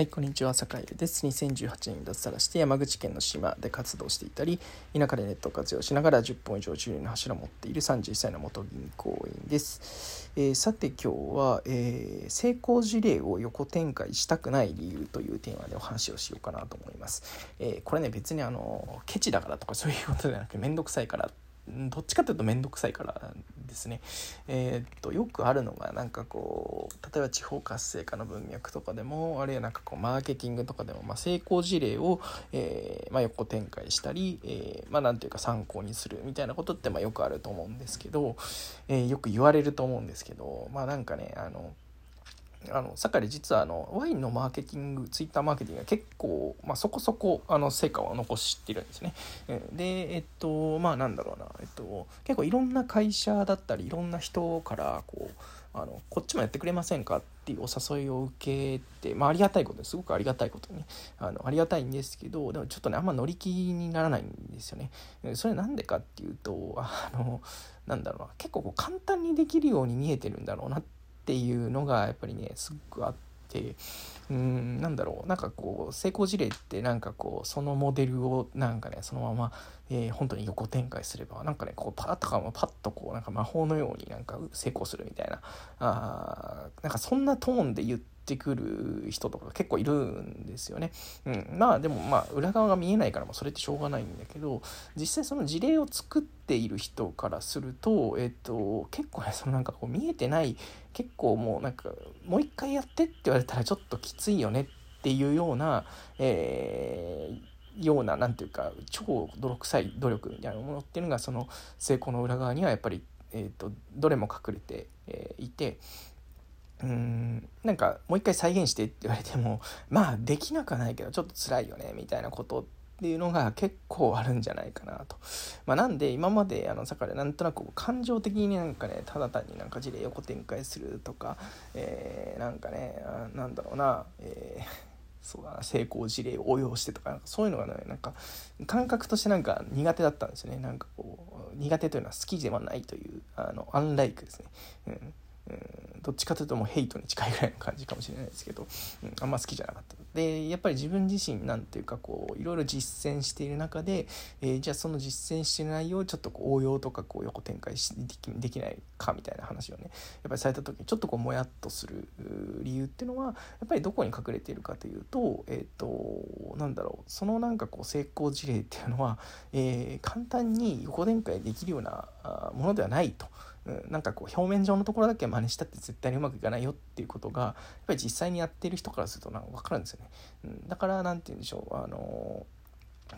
はい、こんにちは、坂井です。2018年に脱サラして山口県の島で活動していたり、田舎でネット活用しながら10本以上収入の柱を持っている31歳の元銀行員です。えー、さて今日は、えー、成功事例を横展開したくない理由というテーマでお話をしようかなと思います。えー、これね、別にあの、ケチだからとかそういうことじゃなくて、めんどくさいからどっちかというと面倒くさいからですね。えー、っとよくあるのがなんかこう例えば地方活性化の文脈とかでもあるいはなんかこうマーケティングとかでも、まあ、成功事例を、えー、まあ、横展開したり、えー、まあ、なんていうか参考にするみたいなことってまあよくあると思うんですけど、えよく言われると思うんですけどまあなんかねあのあの酒井実はあのワインのマーケティングツイッターマーケティングが結構、まあ、そこそこあの成果を残してるんですね。でえっとまあなんだろうな、えっと、結構いろんな会社だったりいろんな人からこうあのこっちもやってくれませんかっていうお誘いを受けて、まあ、ありがたいことですごくありがたいことにあのありがたいんですけどでもちょっとねあんま乗り気にならないんですよね。それなんでかっていうとあのなんだろうな結構こう簡単にできるように見えてるんだろうなってっていうのがやっぱりねすっごいあってうんなんだろうなんかこう成功事例ってなんかこうそのモデルをなんかねそのまま、えー、本当に横展開すればなんかねこうパッとかもパッとこうなんか魔法のようになんか成功するみたいなあなんかそんなトーンで言ってってくる人とか結構いるんですよね。うん、まあでもまあ裏側が見えないからもそれってしょうがないんだけど実際その事例を作っている人からすると、えっと、結構ねそのなんかこう見えてない結構もうなんかもう一回やってって言われたらちょっときついよねっていうような、えー、ような何て言うか超泥臭い努力みたいなものっていうのがその成功の裏側にはやっぱり、えーと、どれも隠れて、えー、いてうんなんかもう一回再現してって言われても まあできなくはないけどちょっと辛いよねみたいなことっていうのが結構あるんじゃないかなと。まあ、なんで今まであの坂でなんとなく感情的になんかねただ単になんか事例横展開するとか、えー、なんかねなんだろうな、えー そうだな成功事例を応用してとかそういうのがねなんか感覚としてなんか苦手だったんですよね。なんかこう苦手というのは好きではないというあのアンライクですね、うん。どっちかというともうヘイトに近いぐらいの感じかもしれないですけど、うん、あんま好きじゃなかったでやっぱり自分自身なんていうかこういろいろ実践している中で、えー、じゃあその実践してる内容をちょっとこう応用とかこう横展開しできできないかみたいな話をねやっぱりされた時にちょっとこうもやっとする理由っていうのはやっぱりどこに隠れているかというとえっ、ー、となんだろうそのなんかこう成功事例っていうのは、えー、簡単に横展開できるようなものではないと。なんかこう表面上のところだけ真似したって絶対にうまくいかないよっていうことがやっぱり実際にやってる人からするとなんか分かるんですよね。うん、だから何て言うんでしょうあの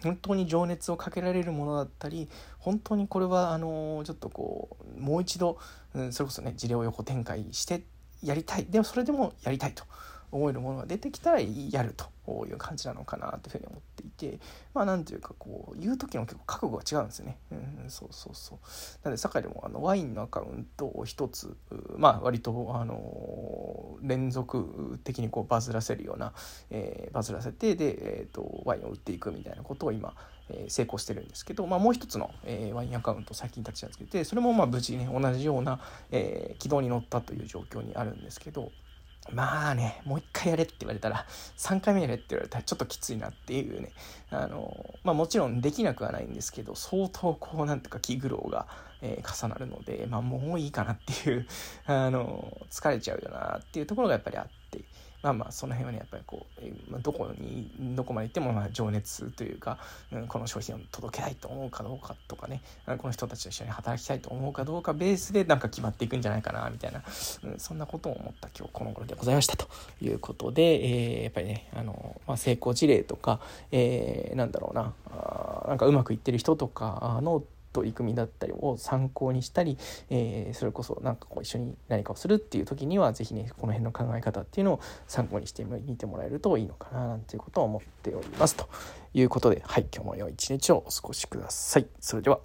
本当に情熱をかけられるものだったり本当にこれはあのちょっとこうもう一度、うん、それこそね事例を横展開してやりたいでもそれでもやりたいと思えるものが出てきたらやるという感じなのかなというふうに思っていてまあ何ていうかこう言う時の結構覚悟が違うんですよね。うん、そうそうそうなので酒井でもあのワインのアカウントを一つまあ割とあの連続的にこうバズらせるような、えー、バズらせてで、えーと、ワインを売っていくみたいなことを今、え、成功してるんですけど、まあ、もう一つの、えー、ワインアカウント最近立ち上げてそれもまあ無事ね同じような、えー、軌道に乗ったという状況にあるんですけど。まあね、もう一回やれって言われたら、3回目やれって言われたらちょっときついなっていうね、あの、まあもちろんできなくはないんですけど、相当こうなんとか気苦労が、えー、重なるので、まあもういいかなっていう、あの、疲れちゃうよなっていうところがやっぱりあって、まあまあその辺はねやっぱりこう、えー、どこにどこまで行ってもま情熱というか、うん、この商品を届けたいと思うかどうかとかねこの人たちと一緒に働きたいと思うかどうかベースでなんか決まっていくんじゃないかなみたいな、うん、そんなことを思った今日この頃でございましたと。いうことで、えー、やっぱりねあの、まあ、成功事例とか、えー、なんだろうなあなんかうまくいってる人とかのといくみだったりを参考にしたり、えー、それこそ何かこう一緒に何かをするっていう時には是非ねこの辺の考え方っていうのを参考にしてみてもらえるといいのかななんていうことを思っておりますということではい今日も良い一日をお過ごしください。それでは